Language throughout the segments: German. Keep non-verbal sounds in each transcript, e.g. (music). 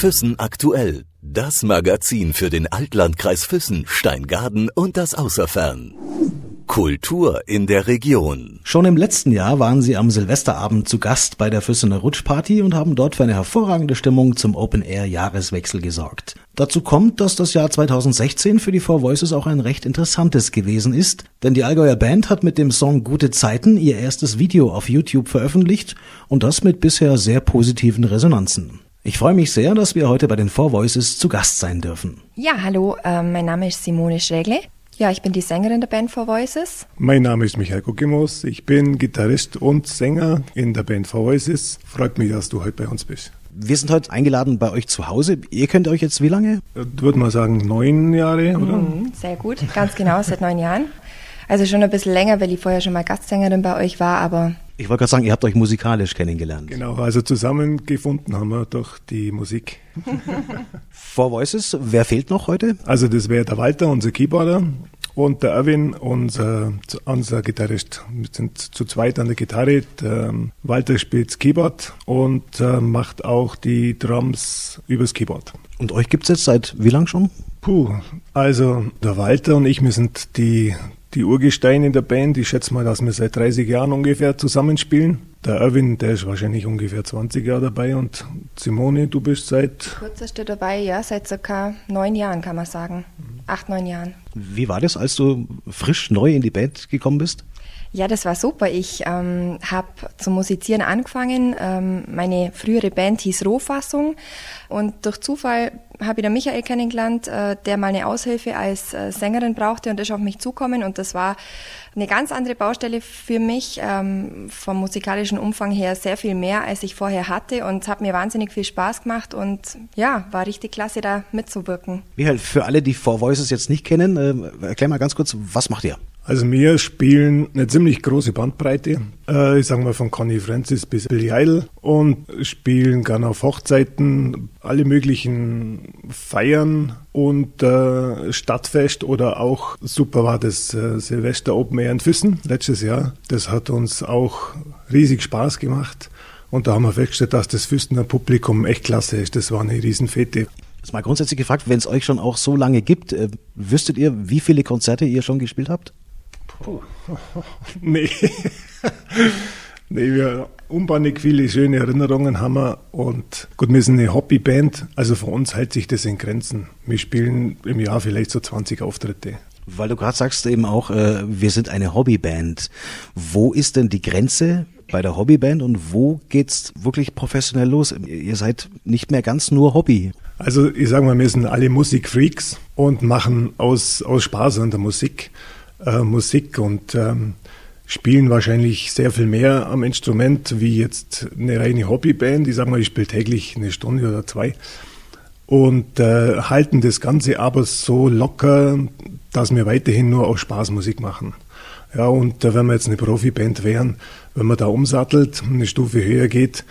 Füssen aktuell. Das Magazin für den Altlandkreis Füssen, Steingaden und das Außerfern. Kultur in der Region. Schon im letzten Jahr waren sie am Silvesterabend zu Gast bei der Füssener Rutschparty und haben dort für eine hervorragende Stimmung zum Open Air Jahreswechsel gesorgt. Dazu kommt, dass das Jahr 2016 für die Four Voices auch ein recht interessantes gewesen ist, denn die Allgäuer Band hat mit dem Song Gute Zeiten ihr erstes Video auf YouTube veröffentlicht und das mit bisher sehr positiven Resonanzen. Ich freue mich sehr, dass wir heute bei den Four Voices zu Gast sein dürfen. Ja, hallo, äh, mein Name ist Simone Schregle. Ja, ich bin die Sängerin der Band Four Voices. Mein Name ist Michael Guckimos. Ich bin Gitarrist und Sänger in der Band Four Voices. Freut mich, dass du heute bei uns bist. Wir sind heute eingeladen bei euch zu Hause. Ihr kennt euch jetzt wie lange? Ich würde mal sagen neun Jahre, oder? Mhm, sehr gut, ganz genau, seit neun Jahren. Also schon ein bisschen länger, weil ich vorher schon mal Gastsängerin bei euch war, aber ich wollte gerade sagen, ihr habt euch musikalisch kennengelernt. Genau, also zusammengefunden haben wir durch die Musik. (laughs) Four Voices, wer fehlt noch heute? Also das wäre der Walter, unser Keyboarder, und der Erwin, unser, unser Gitarrist. Wir sind zu zweit an der Gitarre. Der Walter spielt Keyboard und äh, macht auch die Drums übers Keyboard. Und euch gibt es jetzt seit wie lang schon? Puh, also der Walter und ich, wir sind die die Urgesteine in der Band. Ich schätze mal, dass wir seit 30 Jahren ungefähr zusammenspielen. Der Erwin, der ist wahrscheinlich ungefähr 20 Jahre dabei und Simone, du bist seit... Kürzeste dabei, ja, seit circa neun Jahren kann man sagen. Acht, neun Jahren. Wie war das, als du frisch neu in die Band gekommen bist? Ja, das war super. Ich ähm, habe zum Musizieren angefangen. Ähm, meine frühere Band hieß Rohfassung und durch Zufall habe ich den Michael kennengelernt, äh, der mal eine Aushilfe als äh, Sängerin brauchte und ist auf mich zukommen und das war eine ganz andere Baustelle für mich, ähm, vom musikalischen Umfang her sehr viel mehr, als ich vorher hatte und es hat mir wahnsinnig viel Spaß gemacht und ja, war richtig klasse, da mitzuwirken. Michael, für alle, die Four Voices jetzt nicht kennen, äh, erklär mal ganz kurz, was macht ihr? Also wir spielen eine ziemlich große Bandbreite, äh, ich sage mal von Connie Francis bis Billy Idol und spielen gerne auf Hochzeiten, alle möglichen Feiern und äh, Stadtfest oder auch super war das äh, Silvester Open Air in Füssen letztes Jahr. Das hat uns auch riesig Spaß gemacht und da haben wir festgestellt, dass das Füssener Publikum echt klasse ist. Das war eine Riesenfete. Jetzt mal grundsätzlich gefragt, wenn es euch schon auch so lange gibt, äh, wüsstet ihr, wie viele Konzerte ihr schon gespielt habt? Puh. (laughs) nee. (laughs) nee, wir unbannig viele schöne Erinnerungen haben wir und gut, wir sind eine Hobbyband, also für uns hält sich das in Grenzen. Wir spielen im Jahr vielleicht so 20 Auftritte. Weil du gerade sagst eben auch, äh, wir sind eine Hobbyband. Wo ist denn die Grenze bei der Hobbyband und wo geht's wirklich professionell los? Ihr seid nicht mehr ganz nur Hobby. Also ich sage mal, wir sind alle Musikfreaks und machen aus, aus Spaß an der Musik äh, Musik und ähm, spielen wahrscheinlich sehr viel mehr am Instrument wie jetzt eine reine Hobbyband. Ich sage mal, ich spiele täglich eine Stunde oder zwei und äh, halten das Ganze aber so locker, dass wir weiterhin nur aus Spaß Musik machen. Ja, und äh, wenn wir jetzt eine Profiband wären, wenn man da umsattelt, eine Stufe höher geht,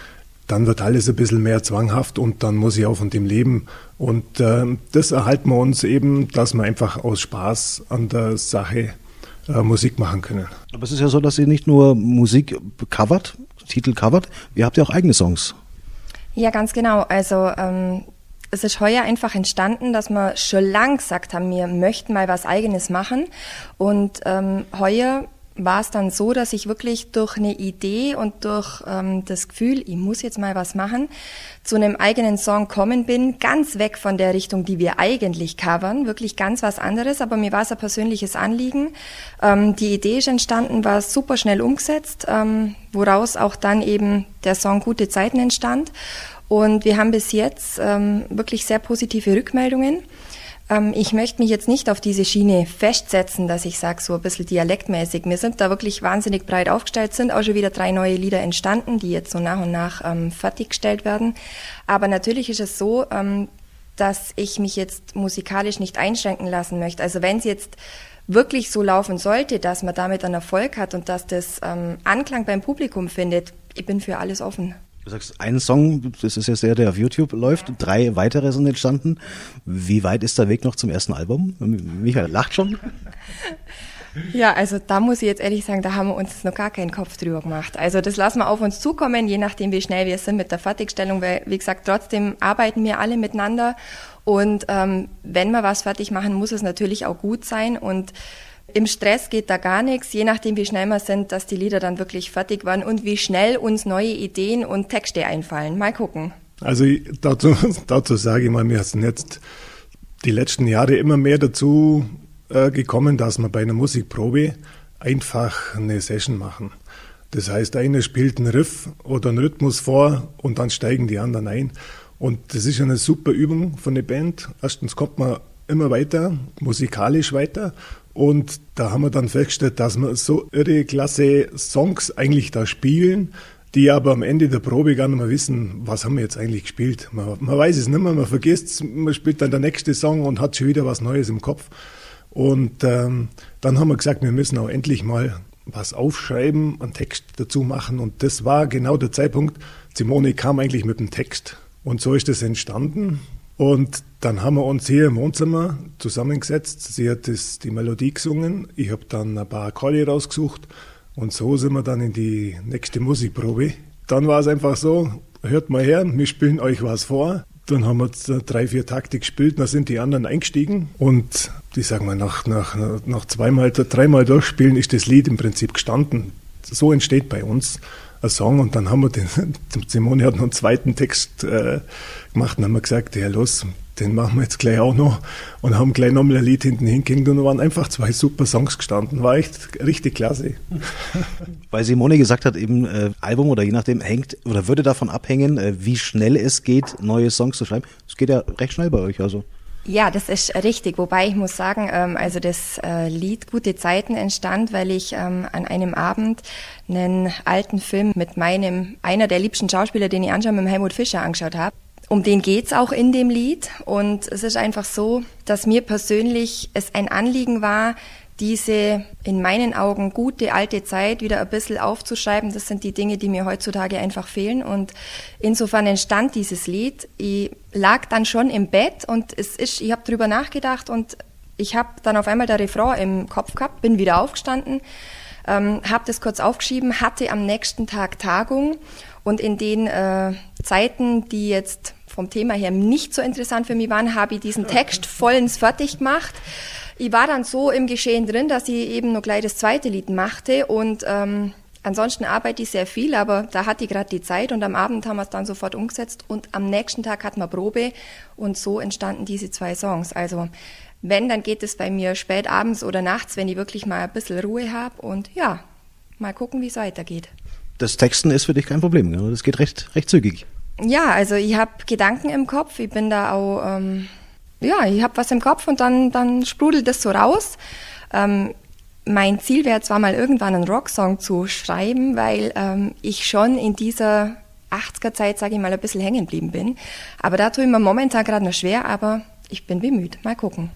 dann wird alles ein bisschen mehr zwanghaft und dann muss ich auch von dem leben. Und äh, das erhalten wir uns eben, dass wir einfach aus Spaß an der Sache äh, Musik machen können. Aber es ist ja so, dass ihr nicht nur Musik covert, Titel covert, ihr habt ja auch eigene Songs. Ja, ganz genau. Also ähm, es ist heuer einfach entstanden, dass wir schon lang gesagt haben, wir möchten mal was Eigenes machen. Und ähm, heuer war es dann so, dass ich wirklich durch eine Idee und durch ähm, das Gefühl, ich muss jetzt mal was machen, zu einem eigenen Song kommen bin, ganz weg von der Richtung, die wir eigentlich covern, wirklich ganz was anderes, aber mir war es ein persönliches Anliegen. Ähm, die Idee ist entstanden, war super schnell umgesetzt, ähm, woraus auch dann eben der Song Gute Zeiten entstand. Und wir haben bis jetzt ähm, wirklich sehr positive Rückmeldungen. Ähm, ich möchte mich jetzt nicht auf diese Schiene festsetzen, dass ich sage, so ein bisschen dialektmäßig. Wir sind da wirklich wahnsinnig breit aufgestellt, sind auch schon wieder drei neue Lieder entstanden, die jetzt so nach und nach ähm, fertiggestellt werden. Aber natürlich ist es so, ähm, dass ich mich jetzt musikalisch nicht einschränken lassen möchte. Also wenn es jetzt wirklich so laufen sollte, dass man damit einen Erfolg hat und dass das ähm, Anklang beim Publikum findet, ich bin für alles offen. Du sagst, ein Song, das ist jetzt der, der auf YouTube läuft, drei weitere sind entstanden. Wie weit ist der Weg noch zum ersten Album? Michael lacht schon. Ja, also da muss ich jetzt ehrlich sagen, da haben wir uns noch gar keinen Kopf drüber gemacht. Also das lassen wir auf uns zukommen, je nachdem, wie schnell wir sind mit der Fertigstellung, weil, wie gesagt, trotzdem arbeiten wir alle miteinander und ähm, wenn wir was fertig machen, muss es natürlich auch gut sein und im Stress geht da gar nichts, je nachdem, wie schnell wir sind, dass die Lieder dann wirklich fertig waren und wie schnell uns neue Ideen und Texte einfallen. Mal gucken. Also dazu, (laughs) dazu sage ich mal, wir sind jetzt die letzten Jahre immer mehr dazu äh, gekommen, dass wir bei einer Musikprobe einfach eine Session machen. Das heißt, einer spielt einen Riff oder einen Rhythmus vor und dann steigen die anderen ein. Und das ist eine super Übung von der Band. Erstens kommt man immer weiter, musikalisch weiter. Und da haben wir dann festgestellt, dass wir so irre klasse Songs eigentlich da spielen, die aber am Ende der Probe gar nicht mehr wissen, was haben wir jetzt eigentlich gespielt. Man, man weiß es nicht mehr, man vergisst es, man spielt dann der nächste Song und hat schon wieder was Neues im Kopf. Und ähm, dann haben wir gesagt, wir müssen auch endlich mal was aufschreiben, einen Text dazu machen. Und das war genau der Zeitpunkt. Simone kam eigentlich mit dem Text. Und so ist das entstanden. Und dann haben wir uns hier im Wohnzimmer zusammengesetzt. Sie hat das, die Melodie gesungen. Ich habe dann ein paar Akkorde rausgesucht. Und so sind wir dann in die nächste Musikprobe. Dann war es einfach so, hört mal her, wir spielen euch was vor. Dann haben wir drei, vier Takte gespielt, dann sind die anderen eingestiegen und die sagen wir, nach, nach, nach zweimal, dreimal durchspielen ist das Lied im Prinzip gestanden. So entsteht bei uns ein Song und dann haben wir den, (laughs) Simone hat noch einen zweiten Text äh, gemacht und haben wir gesagt, ja los, den machen wir jetzt gleich auch noch und haben gleich nochmal ein Lied hinten hingehängt und da waren einfach zwei super Songs gestanden. War echt richtig klasse. (laughs) Weil Simone gesagt hat, eben äh, Album oder je nachdem hängt oder würde davon abhängen, äh, wie schnell es geht, neue Songs zu schreiben. Es geht ja recht schnell bei euch, also. Ja, das ist richtig. Wobei ich muss sagen, ähm, also das äh, Lied Gute Zeiten entstand, weil ich ähm, an einem Abend einen alten Film mit meinem, einer der liebsten Schauspieler, den ich anschaue, mit Helmut Fischer angeschaut habe. Um den geht's auch in dem Lied. Und es ist einfach so, dass mir persönlich es ein Anliegen war, diese in meinen Augen gute alte Zeit wieder ein bisschen aufzuschreiben. Das sind die Dinge, die mir heutzutage einfach fehlen. Und insofern entstand dieses Lied. Ich lag dann schon im Bett und es ist, ich habe drüber nachgedacht und ich habe dann auf einmal der Refrain im Kopf gehabt, bin wieder aufgestanden, ähm, habe das kurz aufgeschrieben, hatte am nächsten Tag Tagung und in den äh, Zeiten, die jetzt vom Thema her nicht so interessant für mich waren, habe ich diesen Text vollends fertig gemacht. Ich war dann so im Geschehen drin, dass ich eben noch gleich das zweite Lied machte und ähm, ansonsten arbeite ich sehr viel, aber da hatte ich gerade die Zeit und am Abend haben wir es dann sofort umgesetzt und am nächsten Tag hatten wir Probe und so entstanden diese zwei Songs. Also wenn, dann geht es bei mir spät abends oder nachts, wenn ich wirklich mal ein bisschen Ruhe habe und ja, mal gucken, wie es weitergeht. Das Texten ist für dich kein Problem, das geht recht, recht zügig. Ja, also ich habe Gedanken im Kopf. Ich bin da auch, ähm, ja, ich habe was im Kopf und dann, dann sprudelt das so raus. Ähm, mein Ziel wäre zwar mal irgendwann einen Rocksong zu schreiben, weil ähm, ich schon in dieser 80er-Zeit, sage ich mal, ein bisschen hängen geblieben bin. Aber da tue ich mir momentan gerade noch schwer, aber ich bin bemüht. Mal gucken.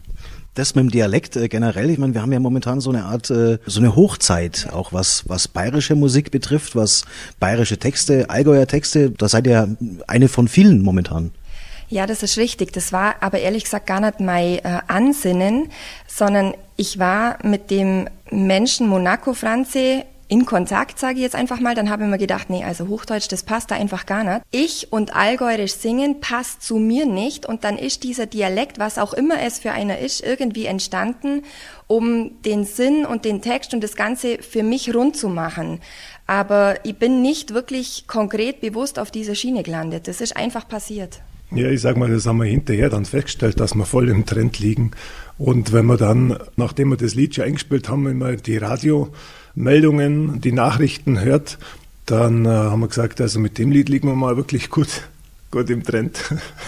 Das mit dem Dialekt äh, generell, ich meine, wir haben ja momentan so eine Art, äh, so eine Hochzeit, auch was, was bayerische Musik betrifft, was bayerische Texte, Allgäuer Texte, da seid ihr eine von vielen momentan. Ja, das ist richtig. Das war aber ehrlich gesagt gar nicht mein äh, Ansinnen, sondern ich war mit dem Menschen Monaco Franze in Kontakt, sage ich jetzt einfach mal. Dann habe ich mir gedacht, nee, also Hochdeutsch, das passt da einfach gar nicht. Ich und Allgäuerisch singen passt zu mir nicht und dann ist dieser Dialekt, was auch immer es für einer ist, irgendwie entstanden, um den Sinn und den Text und das Ganze für mich rund zu machen. Aber ich bin nicht wirklich konkret bewusst auf dieser Schiene gelandet. Das ist einfach passiert. Ja, ich sag mal, das haben wir hinterher dann festgestellt, dass wir voll im Trend liegen. Und wenn wir dann, nachdem wir das Lied schon eingespielt haben, wenn wir die Radiomeldungen, die Nachrichten hört, dann äh, haben wir gesagt, also mit dem Lied liegen wir mal wirklich gut, (laughs) gut im Trend.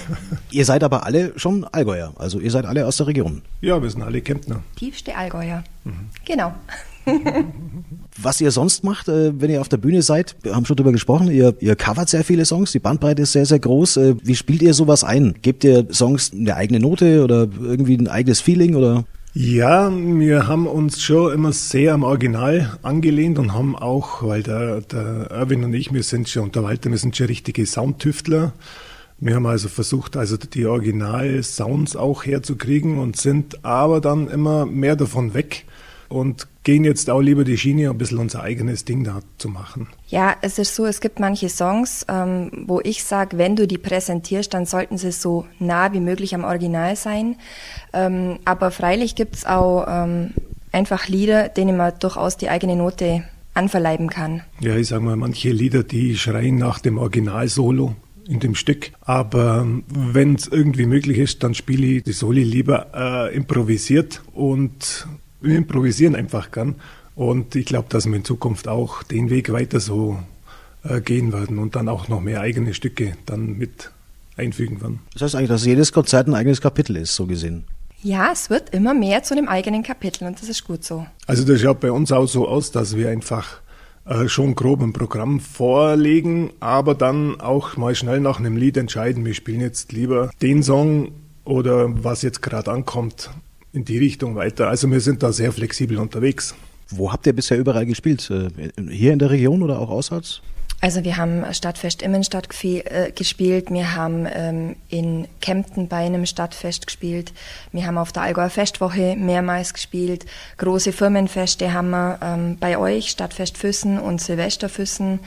(laughs) Ihr seid aber alle schon Allgäuer, also ihr seid alle aus der Region. Ja, wir sind alle Kemptner. Tiefste Allgäuer. Mhm. Genau. (laughs) Was ihr sonst macht, äh, wenn ihr auf der Bühne seid, wir haben schon drüber gesprochen, ihr, ihr covert sehr viele Songs, die Bandbreite ist sehr, sehr groß. Äh, wie spielt ihr sowas ein? Gebt ihr Songs eine eigene Note oder irgendwie ein eigenes Feeling oder? Ja, wir haben uns schon immer sehr am Original angelehnt und haben auch, weil der, der Erwin und ich, wir sind schon, und der Walter, wir sind schon richtige Soundtüftler. Wir haben also versucht, also die Original-Sounds auch herzukriegen und sind aber dann immer mehr davon weg und gehen jetzt auch lieber die Schiene, ein bisschen unser eigenes Ding da zu machen. Ja, es ist so, es gibt manche Songs, ähm, wo ich sage, wenn du die präsentierst, dann sollten sie so nah wie möglich am Original sein. Ähm, aber freilich gibt es auch ähm, einfach Lieder, denen man durchaus die eigene Note anverleiben kann. Ja, ich sag mal, manche Lieder, die schreien nach dem Original-Solo in dem Stück. Aber wenn es irgendwie möglich ist, dann spiele ich die Soli lieber äh, improvisiert und improvisieren einfach gern. Und ich glaube, dass wir in Zukunft auch den Weg weiter so äh, gehen werden und dann auch noch mehr eigene Stücke dann mit einfügen werden. Das heißt eigentlich, dass jedes Konzert ein eigenes Kapitel ist, so gesehen. Ja, es wird immer mehr zu einem eigenen Kapitel und das ist gut so. Also das schaut bei uns auch so aus, dass wir einfach äh, schon grob ein Programm vorlegen, aber dann auch mal schnell nach einem Lied entscheiden, wir spielen jetzt lieber den Song oder was jetzt gerade ankommt in die Richtung weiter. Also wir sind da sehr flexibel unterwegs. Wo habt ihr bisher überall gespielt? Äh, hier in der Region oder auch außerhalb? Also wir haben Stadtfest Immenstadt äh, gespielt, wir haben ähm, in Kempten bei einem Stadtfest gespielt, wir haben auf der Allgäuer Festwoche mehrmals gespielt, große Firmenfeste haben wir ähm, bei euch, Stadtfest Füssen und Silvester Füssen,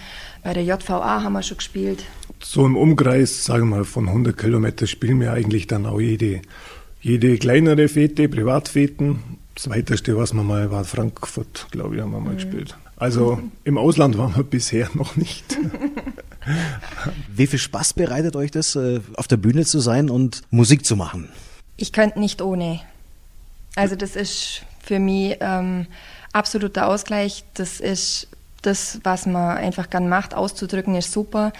bei der JVA haben wir schon gespielt. So im Umkreis, sagen wir mal, von 100 Kilometer spielen wir eigentlich dann auch jede, jede kleinere Fete, Privatfeten. Das weiteste, was wir mal war Frankfurt, glaube ich, haben wir mal mhm. gespielt. Also im Ausland waren wir bisher (laughs) noch nicht. Wie viel Spaß bereitet euch das, äh, auf der Bühne zu sein und Musik zu machen? Ich könnte nicht ohne. Also das ist für mich ähm, absoluter Ausgleich. Das ist das, was man einfach gern macht. Auszudrücken ist super.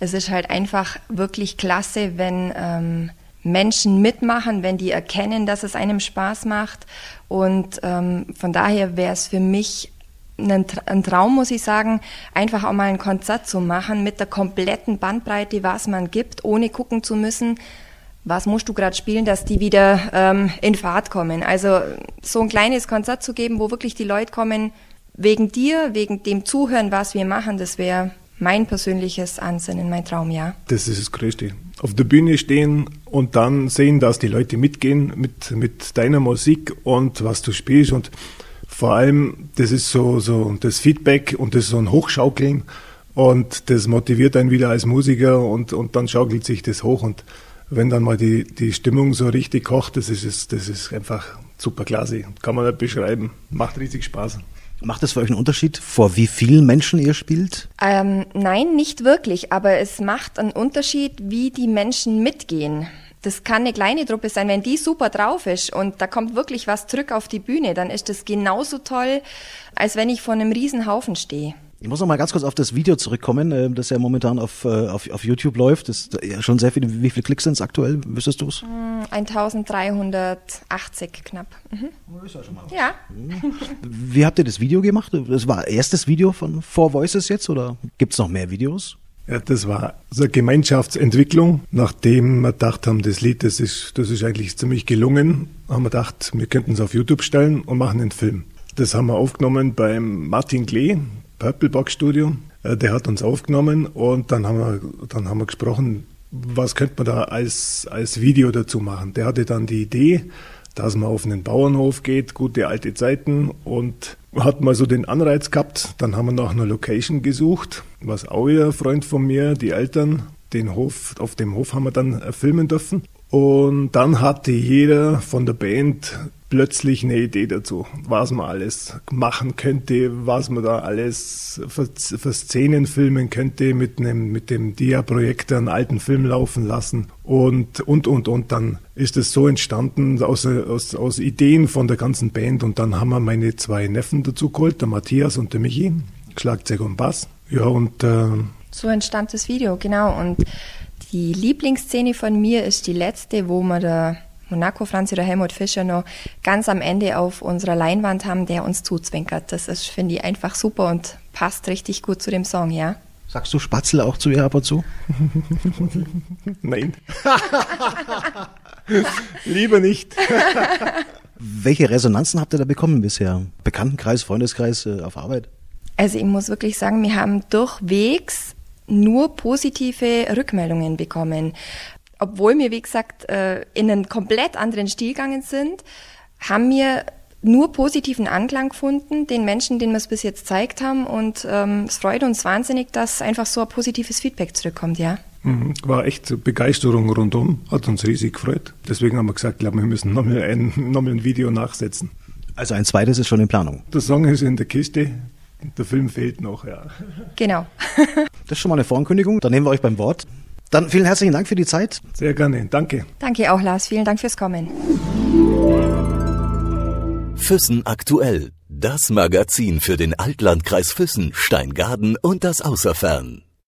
Es ist halt einfach wirklich klasse, wenn ähm, Menschen mitmachen, wenn die erkennen, dass es einem Spaß macht. Und ähm, von daher wäre es für mich ein, Traum, muss ich sagen, einfach auch mal ein Konzert zu machen mit der kompletten Bandbreite, was man gibt, ohne gucken zu müssen, was musst du gerade spielen, dass die wieder ähm, in Fahrt kommen. Also so ein kleines Konzert zu geben, wo wirklich die Leute kommen, wegen dir, wegen dem Zuhören, was wir machen, das wäre mein persönliches Ansinnen, mein Traum, ja. Das ist das Größte. Auf der Bühne stehen und dann sehen, dass die Leute mitgehen mit, mit deiner Musik und was du spielst und vor allem, das ist so, so das Feedback und das ist so ein Hochschaukeln und das motiviert einen wieder als Musiker und, und dann schaukelt sich das hoch und wenn dann mal die, die Stimmung so richtig kocht, das ist, das ist einfach super klasse. Kann man nicht beschreiben. Macht riesig Spaß. Macht das für euch einen Unterschied, vor wie vielen Menschen ihr spielt? Ähm, nein, nicht wirklich, aber es macht einen Unterschied, wie die Menschen mitgehen das kann eine kleine Truppe sein, wenn die super drauf ist und da kommt wirklich was zurück auf die Bühne, dann ist das genauso toll, als wenn ich vor einem riesen Haufen stehe. Ich muss noch mal ganz kurz auf das Video zurückkommen, äh, das ja momentan auf, äh, auf, auf YouTube läuft. Das ist ja schon sehr viele. Wie viele Klicks sind es aktuell? Wüsstest du es? 1380 knapp. Mhm. ist ja schon mal was. Ja. Wie habt ihr das Video gemacht? Das war erstes Video von Four Voices jetzt oder gibt es noch mehr Videos? Ja, das war so eine Gemeinschaftsentwicklung. Nachdem wir gedacht haben, das Lied, das ist, das ist eigentlich ziemlich gelungen, haben wir gedacht, wir könnten es auf YouTube stellen und machen einen Film. Das haben wir aufgenommen beim Martin Klee, Purplebox Studio. Äh, der hat uns aufgenommen und dann haben wir, dann haben wir gesprochen, was könnte man da als, als Video dazu machen. Der hatte dann die Idee, dass man auf einen Bauernhof geht, gute alte Zeiten und hat mal so den Anreiz gehabt. Dann haben wir nach einer Location gesucht, was auch ein Freund von mir, die Eltern, den Hof, auf dem Hof haben wir dann filmen dürfen. Und dann hatte jeder von der Band plötzlich eine Idee dazu, was man alles machen könnte, was man da alles für, für Szenen filmen könnte, mit, einem, mit dem Dia-Projektor einen alten Film laufen lassen und, und, und, und. Dann ist es so entstanden aus, aus, aus Ideen von der ganzen Band und dann haben wir meine zwei Neffen dazu geholt, der Matthias und der Michi, Schlagzeug und Bass. Ja, und... Äh, so entstand das Video, genau. Und die Lieblingsszene von mir ist die letzte, wo man da Monaco Franzi oder Helmut Fischer noch ganz am Ende auf unserer Leinwand haben, der uns zuzwinkert. Das ist, finde ich, einfach super und passt richtig gut zu dem Song, ja. Sagst du Spatzel auch zu ihr ab und zu? (laughs) Nein. (laughs) Lieber nicht. (laughs) Welche Resonanzen habt ihr da bekommen bisher? Bekanntenkreis, Freundeskreis, äh, auf Arbeit? Also ich muss wirklich sagen, wir haben durchwegs nur positive Rückmeldungen bekommen obwohl wir, wie gesagt, äh, in einen komplett anderen Stil gegangen sind, haben wir nur positiven Anklang gefunden, den Menschen, denen wir es bis jetzt gezeigt haben. Und ähm, es freut uns wahnsinnig, dass einfach so ein positives Feedback zurückkommt, ja. Mhm, war echt Begeisterung rundum, hat uns riesig gefreut. Deswegen haben wir gesagt, glaube, wir müssen nochmal ein, noch ein Video nachsetzen. Also ein zweites ist schon in Planung. Der Song ist in der Kiste, der Film fehlt noch, ja. Genau. (laughs) das ist schon mal eine Vorankündigung, dann nehmen wir euch beim Wort. Dann vielen herzlichen Dank für die Zeit. Sehr gerne, danke. Danke auch, Lars. Vielen Dank fürs Kommen. Füssen aktuell. Das Magazin für den Altlandkreis Füssen, Steingaden und das Außerfern.